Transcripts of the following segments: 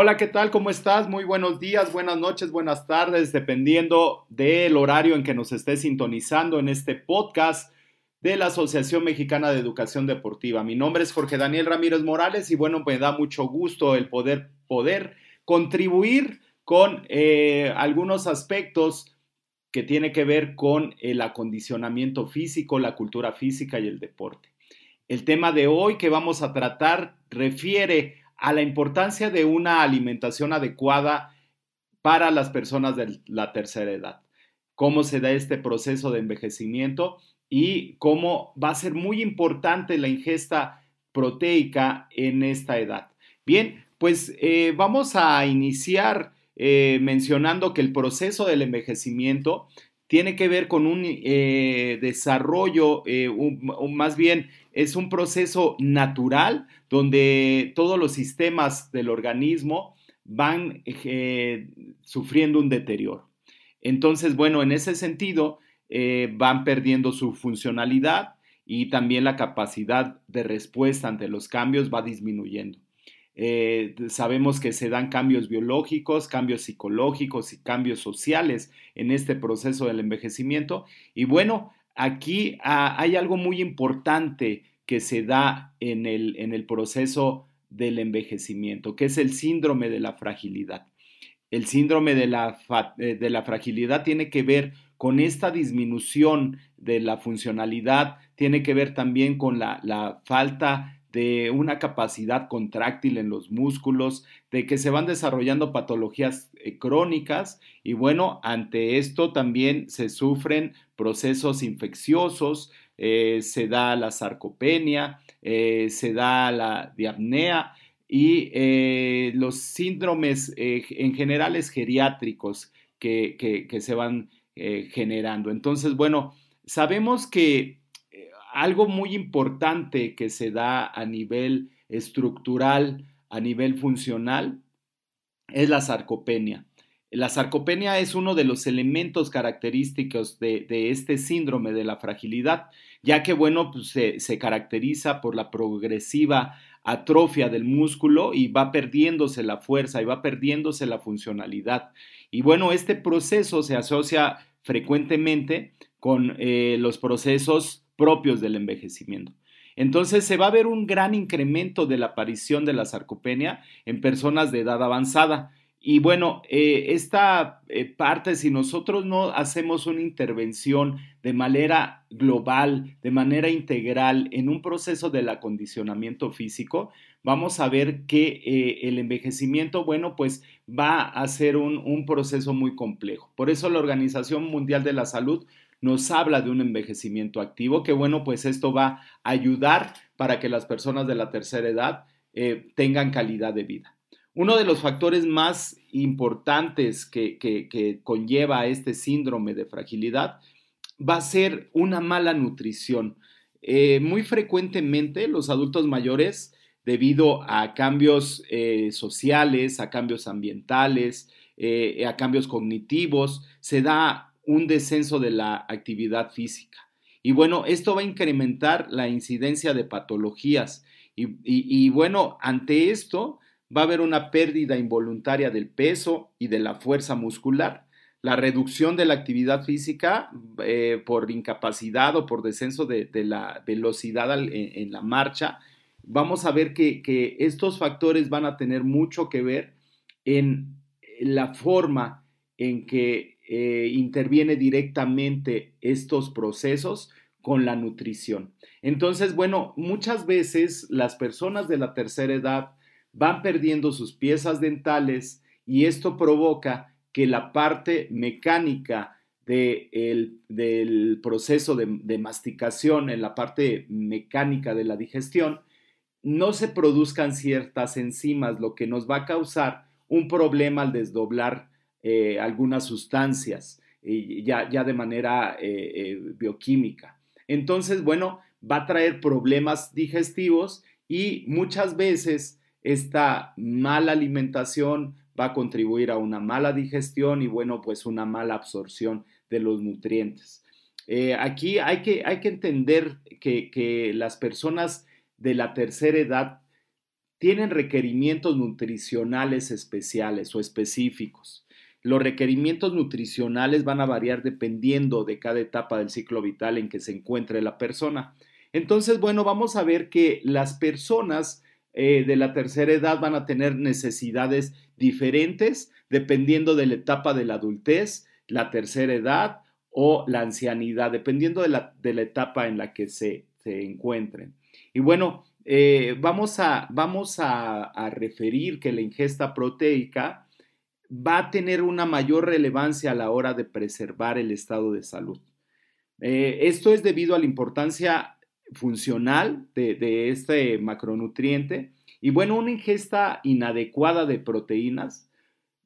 Hola, ¿qué tal? ¿Cómo estás? Muy buenos días, buenas noches, buenas tardes, dependiendo del horario en que nos estés sintonizando en este podcast de la Asociación Mexicana de Educación Deportiva. Mi nombre es Jorge Daniel Ramírez Morales y bueno, me da mucho gusto el poder, poder contribuir con eh, algunos aspectos que tiene que ver con el acondicionamiento físico, la cultura física y el deporte. El tema de hoy que vamos a tratar refiere a la importancia de una alimentación adecuada para las personas de la tercera edad. Cómo se da este proceso de envejecimiento y cómo va a ser muy importante la ingesta proteica en esta edad. Bien, pues eh, vamos a iniciar eh, mencionando que el proceso del envejecimiento tiene que ver con un eh, desarrollo, más bien es un proceso natural donde todos los sistemas del organismo van sufriendo un deterioro. Entonces, bueno, en ese sentido, eh, van perdiendo su funcionalidad y también la capacidad de respuesta ante los cambios va disminuyendo. Eh, sabemos que se dan cambios biológicos, cambios psicológicos y cambios sociales en este proceso del envejecimiento. Y bueno, aquí ah, hay algo muy importante que se da en el, en el proceso del envejecimiento, que es el síndrome de la fragilidad. El síndrome de la, eh, de la fragilidad tiene que ver con esta disminución de la funcionalidad, tiene que ver también con la, falta de una capacidad contráctil en los músculos, de que se van desarrollando patologías eh, crónicas y bueno, ante esto también se sufren procesos infecciosos, eh, se da la sarcopenia, eh, se da la diapnea y los síndromes en generales geriátricos que, que se van eh, generando. Entonces, bueno, sabemos que eh, algo muy importante que se da a nivel estructural, a nivel funcional, es la sarcopenia. La sarcopenia es uno de los elementos característicos de, este síndrome de la fragilidad, ya que, bueno, pues, se, caracteriza por la progresiva atrofia del músculo y va perdiéndose la fuerza y va perdiéndose la funcionalidad. Y bueno, este proceso se asocia frecuentemente con eh, los procesos propios del envejecimiento. Entonces se va a ver un gran incremento de la aparición de la sarcopenia en personas de edad avanzada. Y bueno, eh, esta eh, parte, si nosotros no hacemos una intervención de manera global, de manera integral en un proceso del acondicionamiento físico, vamos a ver que eh, el envejecimiento, bueno, pues va a ser un, un proceso muy complejo. Por eso la Organización Mundial de la Salud nos habla de un envejecimiento activo, que bueno, pues esto va a ayudar para que las personas de la tercera edad tengan calidad de vida. Uno de los factores más importantes que, conlleva este síndrome de fragilidad va a ser una mala nutrición. Eh, muy frecuentemente los adultos mayores, debido a cambios eh, sociales, a cambios ambientales, eh, a cambios cognitivos, se da un descenso de la actividad física. Y bueno, esto va a incrementar la incidencia de patologías. Y, bueno, ante esto va a haber una pérdida involuntaria del peso y de la fuerza muscular. La reducción de la actividad física eh, por incapacidad o por descenso de, la velocidad en, la marcha, vamos a ver que, estos factores van a tener mucho que ver en la forma en que eh, interviene directamente estos procesos con la nutrición. Entonces, bueno, muchas veces las personas de la tercera edad van perdiendo sus piezas dentales y esto provoca que la parte mecánica del proceso de, masticación, en la parte mecánica de la digestión, no se produzcan ciertas enzimas, lo que nos va a causar un problema al desdoblar eh, algunas sustancias, ya, ya, de manera eh, eh, bioquímica. Entonces, bueno, va a traer problemas digestivos y muchas veces esta mala alimentación va a contribuir a una mala digestión y bueno, pues una mala absorción de los nutrientes. aquí hay que, hay que entender que, que, las personas de la tercera edad tienen requerimientos nutricionales especiales o específicos. Los requerimientos nutricionales van a variar dependiendo de cada etapa del ciclo vital en que se encuentre la persona. Entonces, bueno, vamos a ver que las personas eh, de la tercera edad van a tener necesidades diferentes dependiendo de la etapa de la adultez, la tercera edad o la ancianidad, dependiendo de la, etapa en la que se, se encuentren. Y bueno, eh, vamos, a, vamos a, referir que la ingesta proteica va a tener una mayor relevancia a la hora de preservar el estado de salud. Eh, esto es debido a la importancia funcional de, este macronutriente y bueno, una ingesta inadecuada de proteínas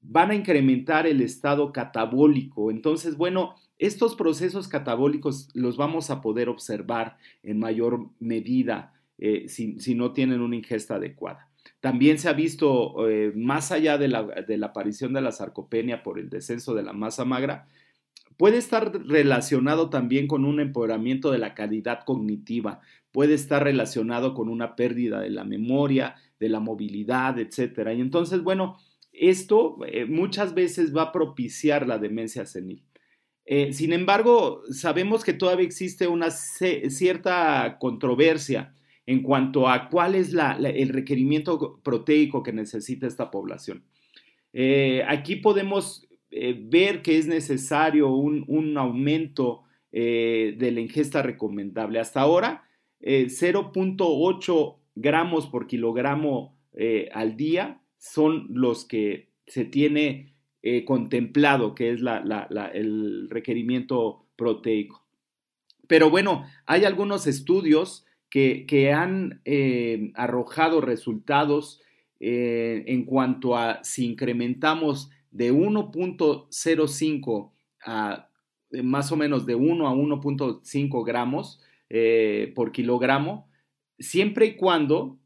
van a incrementar el estado catabólico. Entonces, bueno, estos procesos catabólicos los vamos a poder observar en mayor medida eh, si, no tienen una ingesta adecuada. También se ha visto, eh, más allá de la, de la aparición de la sarcopenia por el descenso de la masa magra, puede estar relacionado también con un empeoramiento de la calidad cognitiva, puede estar relacionado con una pérdida de la memoria, de la movilidad, etc. Y entonces, bueno, esto eh, muchas veces va a propiciar la demencia senil. sin embargo, sabemos que todavía existe una cierta controversia en cuanto a cuál es el requerimiento proteico que necesita esta población. Eh, aquí podemos eh, ver que es necesario un, aumento eh, de la ingesta recomendable. Hasta ahora, 0.8 gramos por kilogramo al día son los que se tiene contemplado, que es el requerimiento proteico. Pero bueno, hay algunos estudios que, han eh, arrojado resultados eh, en cuanto a si incrementamos de 1.05 a más o menos de 1 a 1.5 gramos eh, por kilogramo, siempre y cuando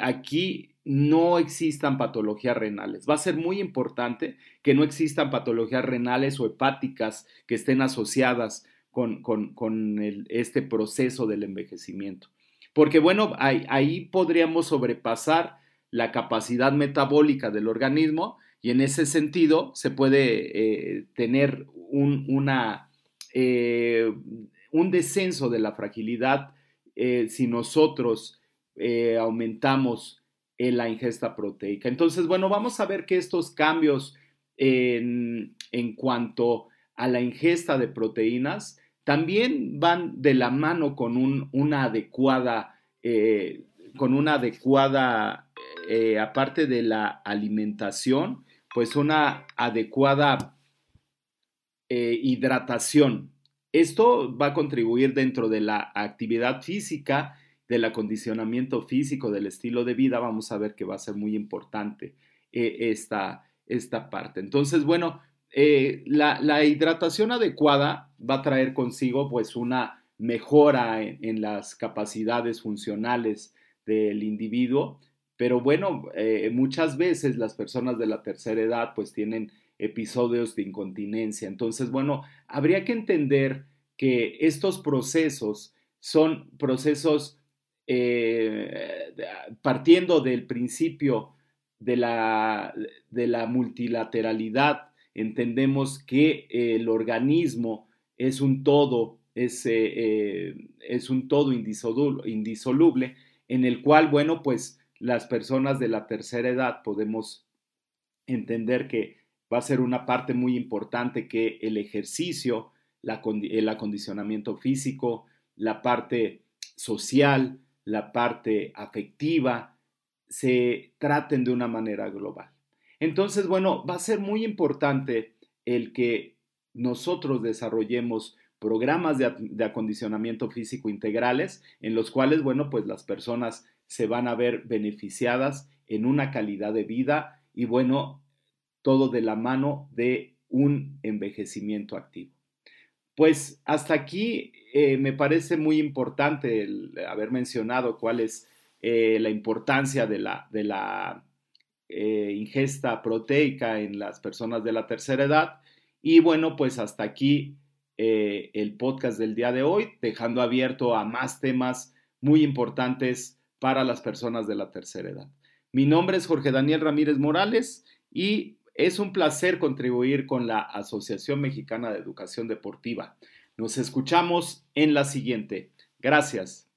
aquí no existan patologías renales. Va a ser muy importante que no existan patologías renales o hepáticas que estén asociadas con, este proceso del envejecimiento. Porque bueno, ahí, podríamos sobrepasar la capacidad metabólica del organismo y en ese sentido se puede eh, tener un, eh, un, descenso de la fragilidad eh, si nosotros aumentamos la ingesta proteica. Entonces, bueno, vamos a ver que estos cambios en, en cuanto a la ingesta de proteínas también van de la mano con una adecuada, con una adecuada, aparte de la alimentación, pues una adecuada eh, hidratación. Esto va a contribuir dentro de la actividad física, del acondicionamiento físico, del estilo de vida, vamos a ver que va a ser muy importante eh, esta, esta parte. Entonces, bueno, eh, la, la, hidratación adecuada va a traer consigo pues una mejora en, en las capacidades funcionales del individuo, pero bueno, eh, muchas veces las personas de la tercera edad pues tienen episodios de incontinencia. Entonces, bueno, habría que entender que estos procesos son procesos eh, partiendo del principio de la, de la multilateralidad, entendemos que el organismo es un todo, es, eh, es un todo indisoluble, indisoluble, en el cual, bueno, pues las personas de la tercera edad podemos entender que va a ser una parte muy importante que el ejercicio, el acondicionamiento físico, la parte social, la parte afectiva, se traten de una manera global. Entonces, bueno, va a ser muy importante el que nosotros desarrollemos programas de, acondicionamiento físico integrales en los cuales, bueno, pues las personas se van a ver beneficiadas en una calidad de vida y, bueno, todo de la mano de un envejecimiento activo. Pues hasta aquí eh, me parece muy importante el haber mencionado cuál es eh, la importancia de la, de la eh, ingesta proteica en las personas de la tercera edad. Y bueno, pues hasta aquí el podcast del día de hoy, dejando abierto a más temas muy importantes para las personas de la tercera edad. Mi nombre es Jorge Daniel Ramírez Morales y es un placer contribuir con la Asociación Mexicana de Educación Deportiva. Nos escuchamos en la siguiente. Gracias.